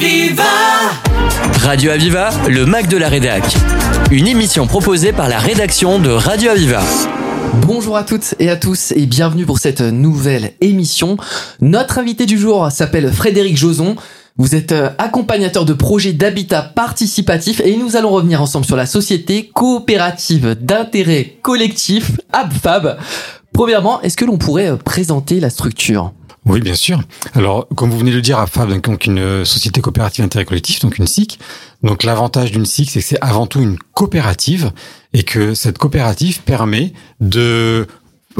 Aviva Radio Aviva, le Mac de la Rédac. Une émission proposée par la rédaction de Radio Aviva. Bonjour à toutes et à tous et bienvenue pour cette nouvelle émission. Notre invité du jour s'appelle Frédéric Joson. Vous êtes euh, accompagnateur de projets d'habitat participatif et nous allons revenir ensemble sur la société coopérative d'intérêt collectif ABFAB. Premièrement, est-ce que l'on pourrait euh, présenter la structure? Oui, bien sûr. Alors, comme vous venez de le dire, AFAB, donc une euh, société coopérative d'intérêt collectif, donc une SIC. Donc, l'avantage d'une SIC, c'est que c'est avant tout une coopérative et que cette coopérative permet de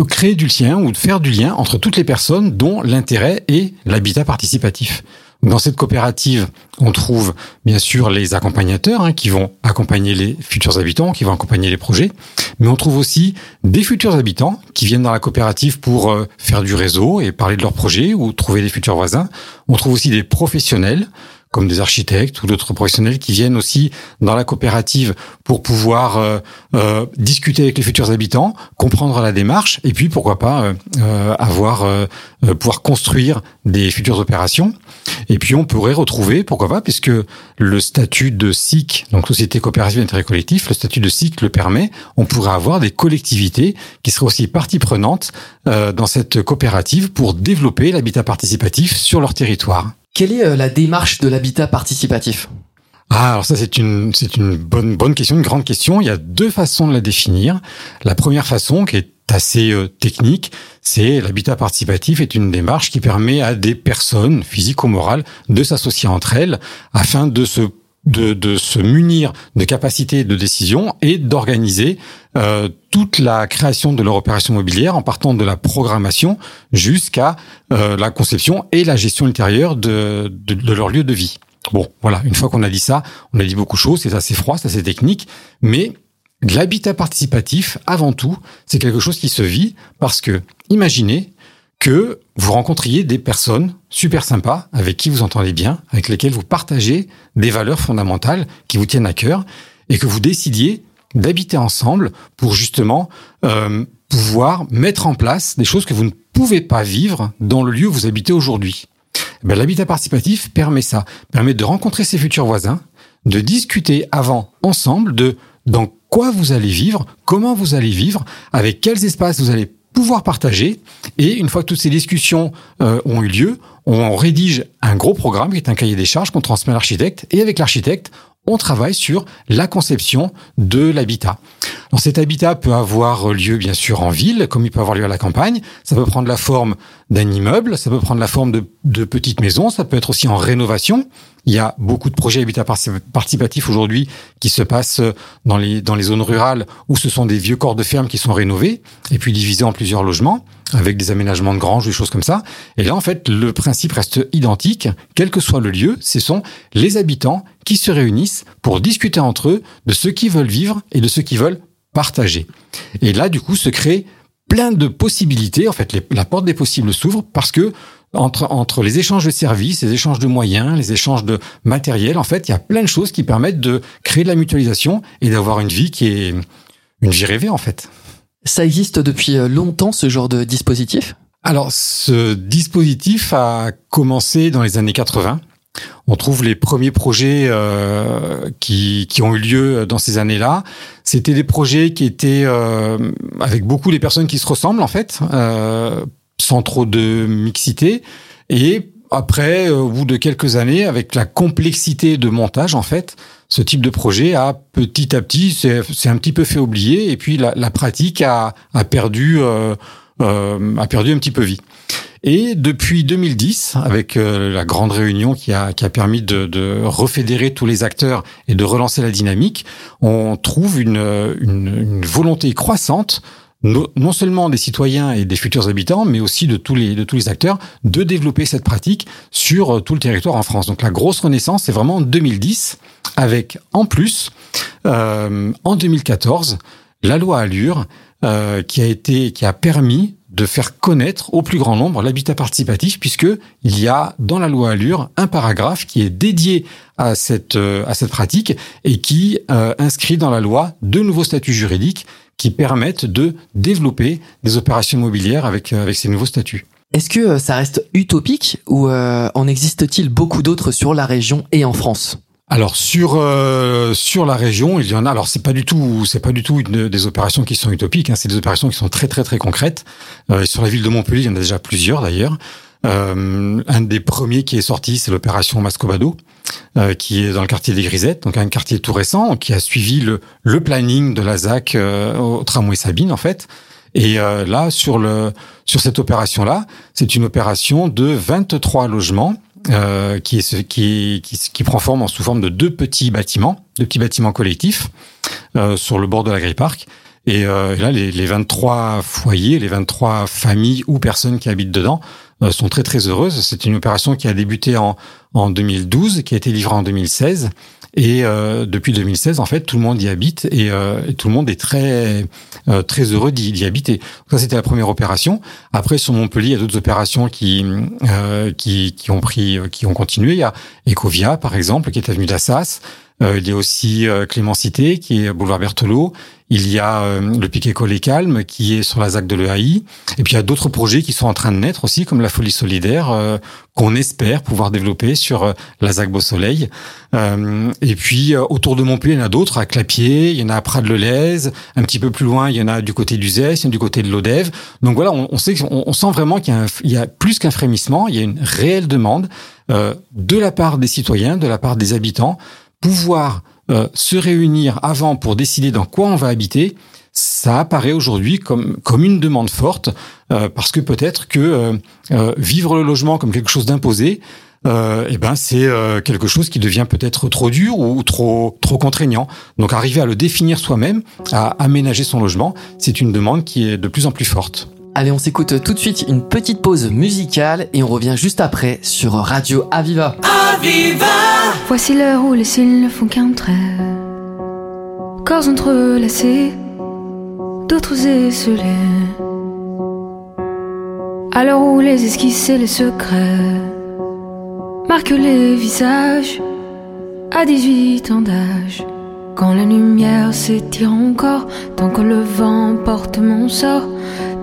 créer du lien ou de faire du lien entre toutes les personnes dont l'intérêt est l'habitat participatif. Dans cette coopérative, on trouve bien sûr les accompagnateurs hein, qui vont accompagner les futurs habitants, qui vont accompagner les projets, mais on trouve aussi des futurs habitants qui viennent dans la coopérative pour euh, faire du réseau et parler de leurs projets ou trouver des futurs voisins. On trouve aussi des professionnels comme des architectes ou d'autres professionnels qui viennent aussi dans la coopérative pour pouvoir euh, euh, discuter avec les futurs habitants, comprendre la démarche et puis pourquoi pas euh, euh avoir pouvoir construire des futures opérations. Et puis on pourrait retrouver pourquoi pas puisque le statut de SIC, donc société coopérative d'intérêt collectif, le statut de SIC le permet, on pourrait avoir des collectivités qui seraient aussi partie prenante dans cette coopérative pour développer l'habitat participatif sur leur territoire. Quelle est euh, la démarche de l'habitat participatif? Ah, alors ça c'est une c'est une bonne bonne question, une grande question. Il y a deux façons de la définir. La première façon, qui est assez euh, technique, c'est l'habitat participatif est une démarche qui permet à des personnes physiques ou morales de s'associer entre elles afin de se de, de, se munir de capacités de décision et d'organiser euh, toute la création de leur opération immobilière en partant de la programmation jusqu'à euh, la conception et la gestion ultérieure de, de, de, leur lieu de vie. Bon, voilà, une fois qu'on a dit ça, on a dit beaucoup de choses, c'est assez froid, c'est assez technique, mais l'habitat participatif, avant tout, c'est quelque chose qui se vit parce que, imaginez, que vous rencontriez des personnes super sympas avec qui vous entendez bien, avec lesquelles vous partagez des valeurs fondamentales qui vous tiennent à cœur et que vous décidiez d'habiter ensemble pour justement euh, pouvoir mettre en place des choses que vous ne pouvez pas vivre dans le lieu où vous habitez aujourd'hui. Ben, L'habitat participatif permet ça, permet de rencontrer ses futurs voisins, de discuter avant ensemble de dans quoi vous allez vivre, comment vous allez vivre, avec quels espaces vous allez pouvoir partager. Et une fois que toutes ces discussions euh, ont eu lieu, on rédige un gros programme qui est un cahier des charges qu'on transmet à l'architecte. Et avec l'architecte, on travaille sur la conception de l'habitat. Cet habitat peut avoir lieu bien sûr en ville, comme il peut avoir lieu à la campagne. Ça peut prendre la forme d'un immeuble, ça peut prendre la forme de, de petites maisons, ça peut être aussi en rénovation. Il y a beaucoup de projets habitat participatifs aujourd'hui qui se passent dans les, dans les zones rurales où ce sont des vieux corps de ferme qui sont rénovés et puis divisés en plusieurs logements avec des aménagements de granges, des choses comme ça. Et là, en fait, le principe reste identique, quel que soit le lieu. Ce sont les habitants qui se réunissent pour discuter entre eux de ce qu'ils veulent vivre et de ce qu'ils veulent partager. Et là, du coup, se crée plein de possibilités. En fait, la porte des possibles s'ouvre parce que entre, entre les échanges de services, les échanges de moyens, les échanges de matériel, en fait, il y a plein de choses qui permettent de créer de la mutualisation et d'avoir une vie qui est une vie rêvée, en fait. Ça existe depuis euh, longtemps, ce genre de dispositif? Alors, ce dispositif a commencé dans les années 80. On trouve les premiers projets euh, qui, qui ont eu lieu dans ces années-là. C'était des projets qui étaient euh, avec beaucoup les personnes qui se ressemblent en fait, euh, sans trop de mixité. Et après, au bout de quelques années, avec la complexité de montage, en fait, ce type de projet a petit à petit, c'est un petit peu fait oublier, et puis la, la pratique a, a perdu, euh, euh, a perdu un petit peu vie. Et depuis 2010, avec euh, la grande réunion qui a, qui a permis de, de, refédérer tous les acteurs et de relancer la dynamique, on trouve une, une, une volonté croissante non seulement des citoyens et des futurs habitants, mais aussi de tous les de tous les acteurs, de développer cette pratique sur euh, tout le territoire en France. Donc la grosse renaissance, c'est vraiment en 2010, avec en plus euh, en 2014 la loi Allure euh, qui a été qui a permis de faire connaître au plus grand nombre l'habitat participatif, puisque il y a dans la loi Allure un paragraphe qui est dédié à cette euh, à cette pratique et qui euh, inscrit dans la loi de nouveaux statuts juridiques qui permettent de développer des opérations immobilières avec, euh, avec ces nouveaux statuts. Est-ce que ça reste utopique ou en existe-t-il beaucoup d'autres sur la région et en France? Alors sur euh, sur la région, il y en a. Alors c'est pas du tout c'est pas du tout des opérations qui sont utopiques. Hein, c'est des opérations qui sont très très très concrètes. Euh, sur la ville de Montpellier, il y en a déjà plusieurs d'ailleurs. Euh, un des premiers qui est sorti, c'est l'opération Mascobado, euh, qui est dans le quartier des Grisettes, donc un quartier tout récent, qui a suivi le, le planning de la ZAC euh, au tramway Sabine en fait. Et là, sur le sur cette opération-là, c'est une opération de 23 logements euh, qui, est, qui, qui, qui, prend forme en sous forme de deux petits bâtiments, deux petits bâtiments collectifs euh, sur le bord de la Grille Park. Et, euh, là, les, les, 23 foyers, les 23 familles ou personnes qui habitent dedans euh, sont très très heureuses. C'est une opération qui a débuté en, en 2012, qui a été livrée en 2016 et euh, depuis 2016, en fait, tout le monde y habite et, euh, tout le monde est très euh, très heureux d'y habiter. ça, c'était la première opération. Après, sur Montpellier, il y a d'autres opérations qui euh, qui, qui ont pris, qui ont continué. Il y a Ecovia, par exemple, qui est avenue d'Assas. Euh, il y a aussi euh, Clémencité, qui est boulevard Berthelot. Il y a euh, le Piquet Collet Calme, qui est sur la ZAC de l'EAI. Et puis il y a d'autres projets qui sont en train de naître aussi, comme la Folie Solidaire, qu'on espère pouvoir développer sur la ZAC Beau Soleil. et puis autour de Montpellier, il y en a d'autres, à Clapier, il y en a à Prades-le-Lez. Un petit peu plus loin, il y en a du côté du Zès, il y en a du côté de l'Odève. Donc voilà, on, on sait, on, on, sent vraiment qu'il y, y, a plus qu'un frémissement, il y a une réelle demande de la part des citoyens, de la part des habitants, pouvoir euh, se réunir avant pour décider dans quoi on va habiter, ça apparaît aujourd'hui comme comme une demande forte euh, parce que peut-être que euh, vivre le logement comme quelque chose d'imposé, eh ben c'est quelque chose qui devient peut-être trop dur ou trop trop contraignant. Donc arriver à le définir soi-même, à aménager son logement, c'est une demande qui est de plus en plus forte. Allez, on s'écoute tout de suite une petite pause musicale et on revient juste après sur Radio Aviva. Aviva Voici l'heure où les cils ne font qu'un trait. Corps entrelacés, d'autres esselés. À l'heure où les esquisses et les secrets marquent les visages à 18 ans d'âge. Quand la lumière s'étire encore, tant que le vent porte mon sort,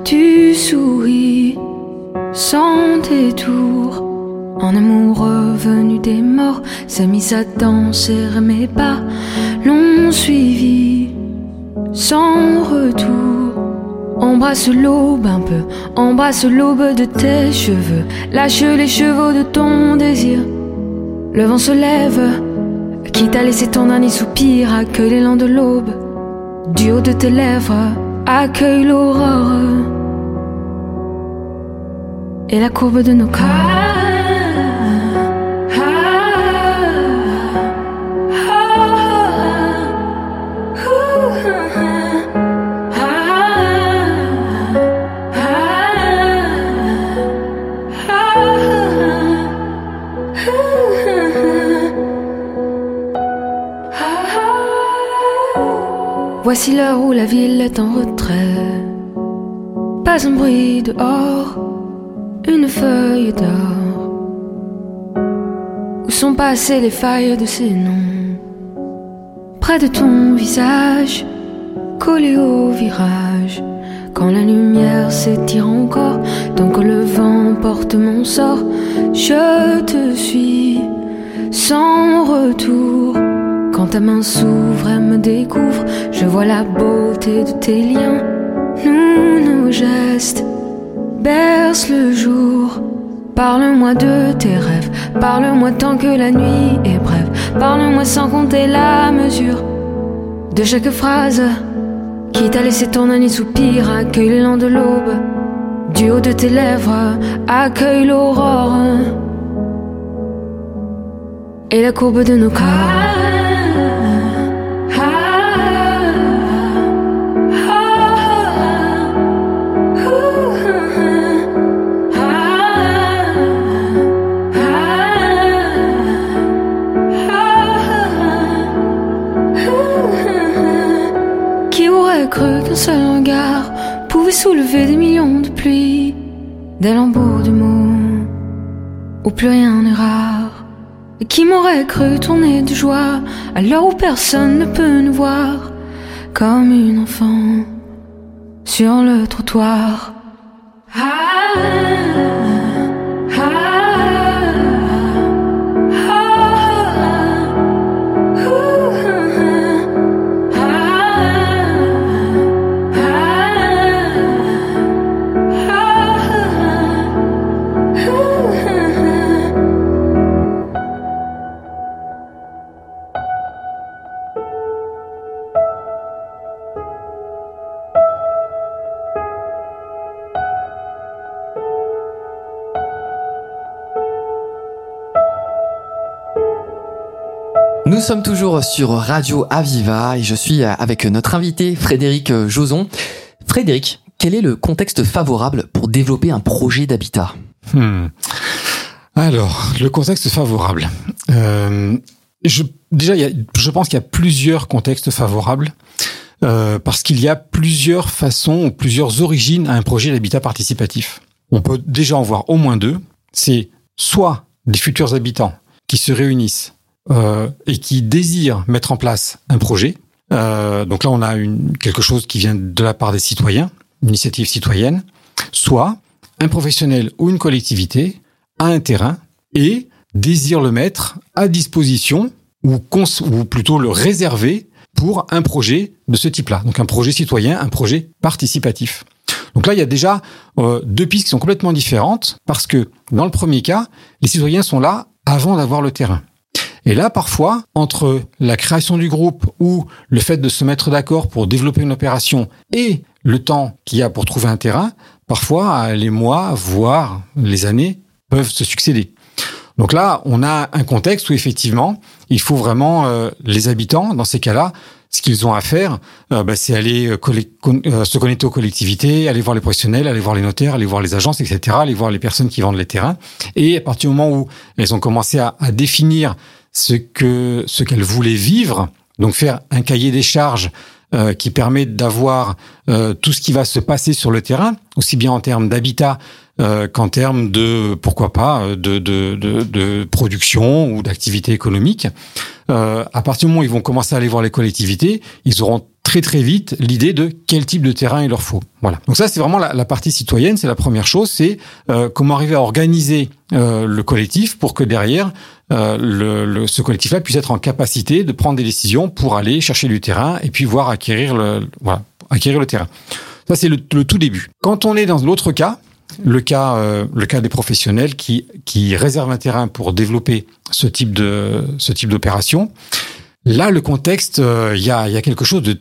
tu souris sans détour. En amour revenu des morts, s'est mis à danser, mes pas l'ont suivi sans retour. Embrasse l'aube un peu, embrasse l'aube de tes cheveux, lâche les chevaux de ton désir. Le vent se lève, quitte à laisser ton dernier soupir, accueille l'élan de l'aube. Du haut de tes lèvres, accueille l'aurore et la courbe de nos corps. Voici l'heure où la ville est en retrait. Pas un bruit dehors une feuille d'or. Où sont passées les failles de ces noms? Près de ton visage, collé au virage. Quand la lumière s'étire encore, tant que le vent porte mon sort, je te suis sans retour. Quand ta main s'ouvre et me découvre, je vois la beauté de tes liens, Parle-moi de tes rêves, parle-moi tant que la nuit est brève, parle-moi sans compter la mesure de chaque phrase qui t'a laissé ton année soupir, accueille l'élan de l'aube, du haut de tes lèvres, accueille l'aurore et la courbe de nos corps. Soulever des millions de pluies, des lambeaux de mots où plus rien n'est rare. Et qui m'aurait cru tourner de joie l'heure où personne ne peut nous voir, comme une enfant sur le trottoir. Sommes toujours sur Radio Aviva et je suis avec notre invité Frédéric Joson. Frédéric, quel est le contexte favorable pour développer un projet d'habitat? Hmm. Alors, le contexte favorable. Euh, déjà, je pense qu'il y a plusieurs contextes favorables. Euh, parce qu'il y a plusieurs façons ou plusieurs origines à un projet d'habitat participatif. On peut déjà en voir au moins deux. C'est soit des futurs habitants qui se réunissent euh, et qui désirent mettre en place un projet. Euh, donc là, on a une, quelque chose qui vient de la part des citoyens, une initiative citoyenne. Soit un professionnel ou une collectivité a un terrain et désire le mettre à disposition ou, ou plutôt le réserver pour un projet de ce type-là. Donc un projet citoyen, un projet participatif. Donc là, il y a déjà euh, deux pistes qui sont complètement différentes parce que dans le premier cas, les citoyens sont là avant d'avoir le terrain. Et là, parfois, entre la création du groupe ou le fait de se mettre d'accord pour développer une opération et le temps qu'il y a pour trouver un terrain, parfois les mois, voire les années peuvent se succéder. Donc là, on a un contexte où effectivement, il faut vraiment euh, les habitants, dans ces cas-là, ce qu'ils ont à faire, euh, bah, c'est aller euh, se connecter aux collectivités, aller voir les professionnels, aller voir les notaires, aller voir les agences, etc., aller voir les personnes qui vendent les terrains. Et à partir du moment où elles ont commencé à définir ce que ce qu'elles voulaient vivre, donc faire un cahier des charges qui permet d'avoir tout ce qui va se passer sur le terrain, aussi bien en termes d'habitat euh, qu'en termes de, pourquoi pas, euh, de, de, de, de production ou d'activité économique. Euh, à partir du moment où ils vont commencer à aller voir les collectivités, ils auront très très vite l'idée de quel type de terrain il leur faut. Voilà. Donc ça c'est vraiment la, la, partie citoyenne, c'est la première chose, c'est euh, comment arriver à organiser euh, le collectif pour que derrière euh, le, le, ce collectif-là puisse être en capacité de prendre des décisions pour aller chercher du terrain et puis voir acquérir le voilà acquérir le terrain. Ça c'est le, le tout début. Quand on est dans l'autre cas, le cas, euh, le cas des professionnels qui, qui réservent un terrain pour développer ce type de ce type d'opération. Là, le contexte, euh, il y, a, y a quelque chose de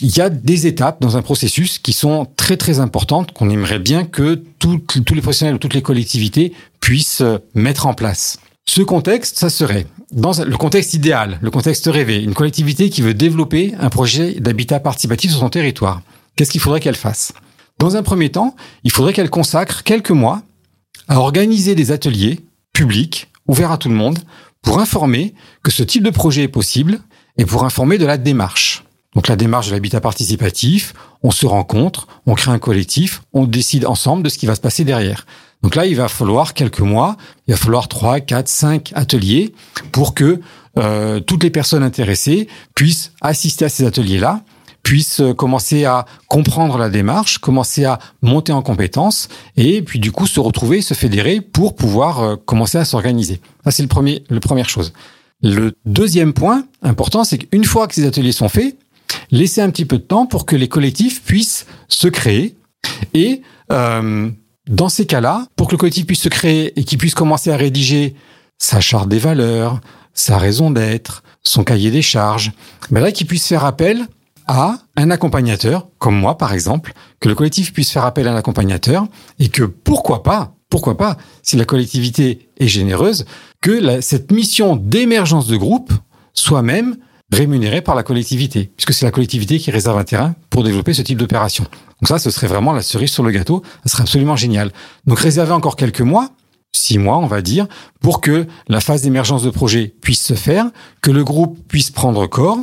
il y a des étapes dans un processus qui sont très très importantes qu'on aimerait bien que tous les professionnels ou toutes les collectivités puissent euh, mettre en place. Ce contexte, ça serait dans le contexte idéal, le contexte rêvé, une collectivité qui veut développer un projet d'habitat participatif sur son territoire. Qu'est-ce qu'il faudrait qu'elle fasse? Dans un premier temps, il faudrait qu'elle consacre quelques mois à organiser des ateliers publics, ouverts à tout le monde, pour informer que ce type de projet est possible et pour informer de la démarche. Donc la démarche de l'habitat participatif, on se rencontre, on crée un collectif, on décide ensemble de ce qui va se passer derrière. Donc là, il va falloir quelques mois, il va falloir trois, quatre, cinq ateliers pour que euh, toutes les personnes intéressées puissent assister à ces ateliers-là puissent euh, commencer à comprendre la démarche, commencer à monter en compétences et puis du coup se retrouver, se fédérer pour pouvoir euh, commencer à s'organiser. Ça c'est le premier, le première chose. Le deuxième point important, c'est qu'une fois que ces ateliers sont faits, laisser un petit peu de temps pour que les collectifs puissent se créer. Et euh, dans ces cas-là, pour que le collectif puisse se créer et qu'il puisse commencer à rédiger sa charte des valeurs, sa raison d'être, son cahier des charges, ben là, qu'il puisse faire appel à un accompagnateur, comme moi par exemple, que le collectif puisse faire appel à un accompagnateur et que pourquoi pas, pourquoi pas, si la collectivité est généreuse, que cette mission d'émergence de groupe soit même rémunérée par la collectivité, puisque c'est la collectivité qui réserve un terrain pour développer ce type d'opération. Donc ça, ce serait vraiment la cerise sur le gâteau, ça serait absolument génial. Donc réserver encore quelques mois, six mois, on va dire, pour que la phase d'émergence de projet puisse se faire, que le groupe puisse prendre corps,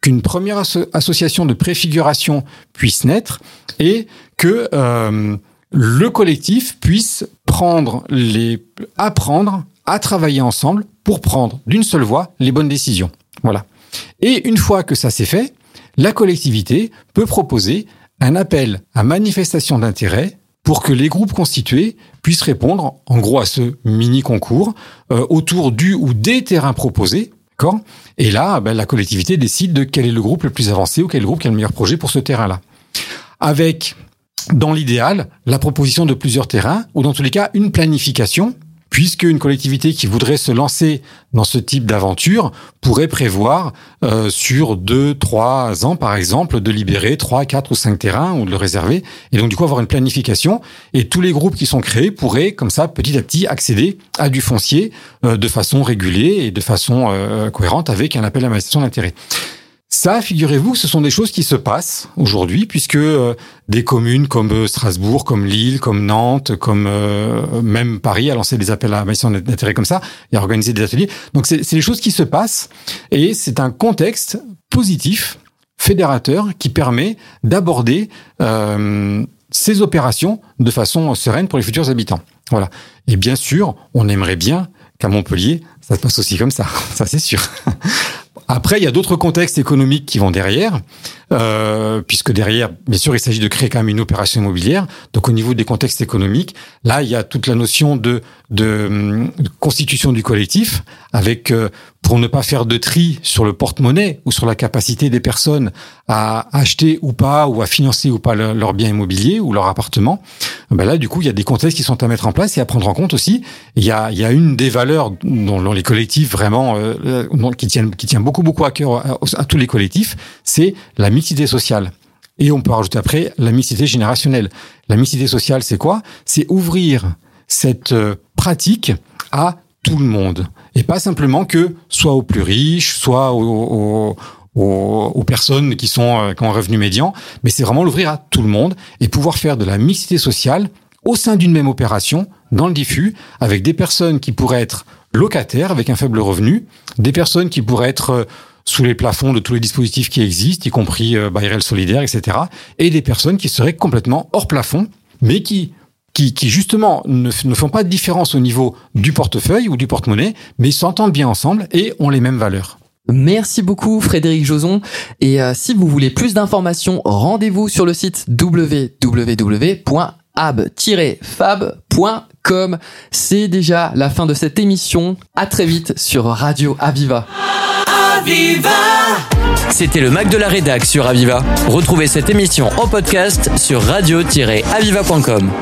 qu'une première association de préfiguration puisse naître et que euh, le collectif puisse prendre les apprendre à travailler ensemble pour prendre d'une seule voix les bonnes décisions. Voilà. Et une fois que ça s'est fait, la collectivité peut proposer un appel à manifestation d'intérêt pour que les groupes constitués puissent répondre, en gros, à ce mini concours euh, autour du ou des terrains proposés Et là, ben, la collectivité décide de quel est le groupe le plus avancé ou quel groupe qui a le meilleur projet pour ce terrain-là. Avec, dans l'idéal, la proposition de plusieurs terrains, ou dans tous les cas, une planification puisque une collectivité qui voudrait se lancer dans ce type d'aventure pourrait prévoir euh, sur deux, trois ans, par exemple, de libérer trois, quatre ou cinq terrains ou de le réserver, et donc du coup avoir une planification. Et tous les groupes qui sont créés pourraient, comme ça, petit à petit, accéder à du foncier euh, de façon régulée et de façon euh, cohérente avec un appel à manifestation d'intérêt. Ça, figurez-vous, ce sont des choses qui se passent aujourd'hui, puisque euh, des communes comme euh, Strasbourg, comme Lille, comme Nantes, comme euh, même Paris a lancé des appels à mission d'intérêt comme ça et a organisé des ateliers. Donc c'est des choses qui se passent et c'est un contexte positif, fédérateur, qui permet d'aborder ces opérations de façon sereine pour les futurs habitants. Voilà. Et bien sûr, on aimerait bien qu'à Montpellier, ça se passe aussi comme ça. Ça, c'est sûr. Après, il y a d'autres contextes économiques qui vont derrière, euh, puisque derrière, bien sûr, il s'agit de créer quand même une opération immobilière. Donc, au niveau des contextes économiques, là, il y a toute la notion de, de, de constitution du collectif, avec euh, pour ne pas faire de tri sur le porte-monnaie ou sur la capacité des personnes à acheter ou pas ou à financer ou pas leur, bien immobilier ou leur appartement, ben là, du coup, il y a des contextes qui sont à mettre en place et à prendre en compte aussi. Il y a, il y a une des valeurs dont, dont les collectifs vraiment euh, qui tiennent qui tient beaucoup beaucoup à cœur à, à tous les collectifs, c'est la mixité sociale. Et on peut rajouter après la mixité générationnelle. La mixité sociale, c'est quoi? C'est ouvrir cette euh, pratique à tout le monde et pas simplement que soit aux plus riches, soit aux, aux, aux personnes qui sont euh, qui ont un revenu médian, mais c'est vraiment l'ouvrir à tout le monde et pouvoir faire de la mixité sociale au sein d'une même opération dans le diffus avec des personnes qui pourraient être locataires avec un faible revenu, des personnes qui pourraient être euh, sous les plafonds de tous les dispositifs qui existent, y compris euh, BRL solidaire, etc., et des personnes qui seraient complètement hors plafond, mais qui qui, qui justement ne, ne, font pas de différence au niveau du portefeuille ou du porte-monnaie, mais s'entendent bien ensemble et ont les mêmes valeurs. Merci beaucoup Frédéric Joson. Et euh, si vous voulez plus d'informations, rendez-vous sur le site www.ab-fab.com. C'est déjà la fin de cette émission. À très vite sur Radio Aviva. Aviva C'était le Mac de la Rédac sur Aviva. Retrouvez cette émission en podcast sur radio-aviva.com.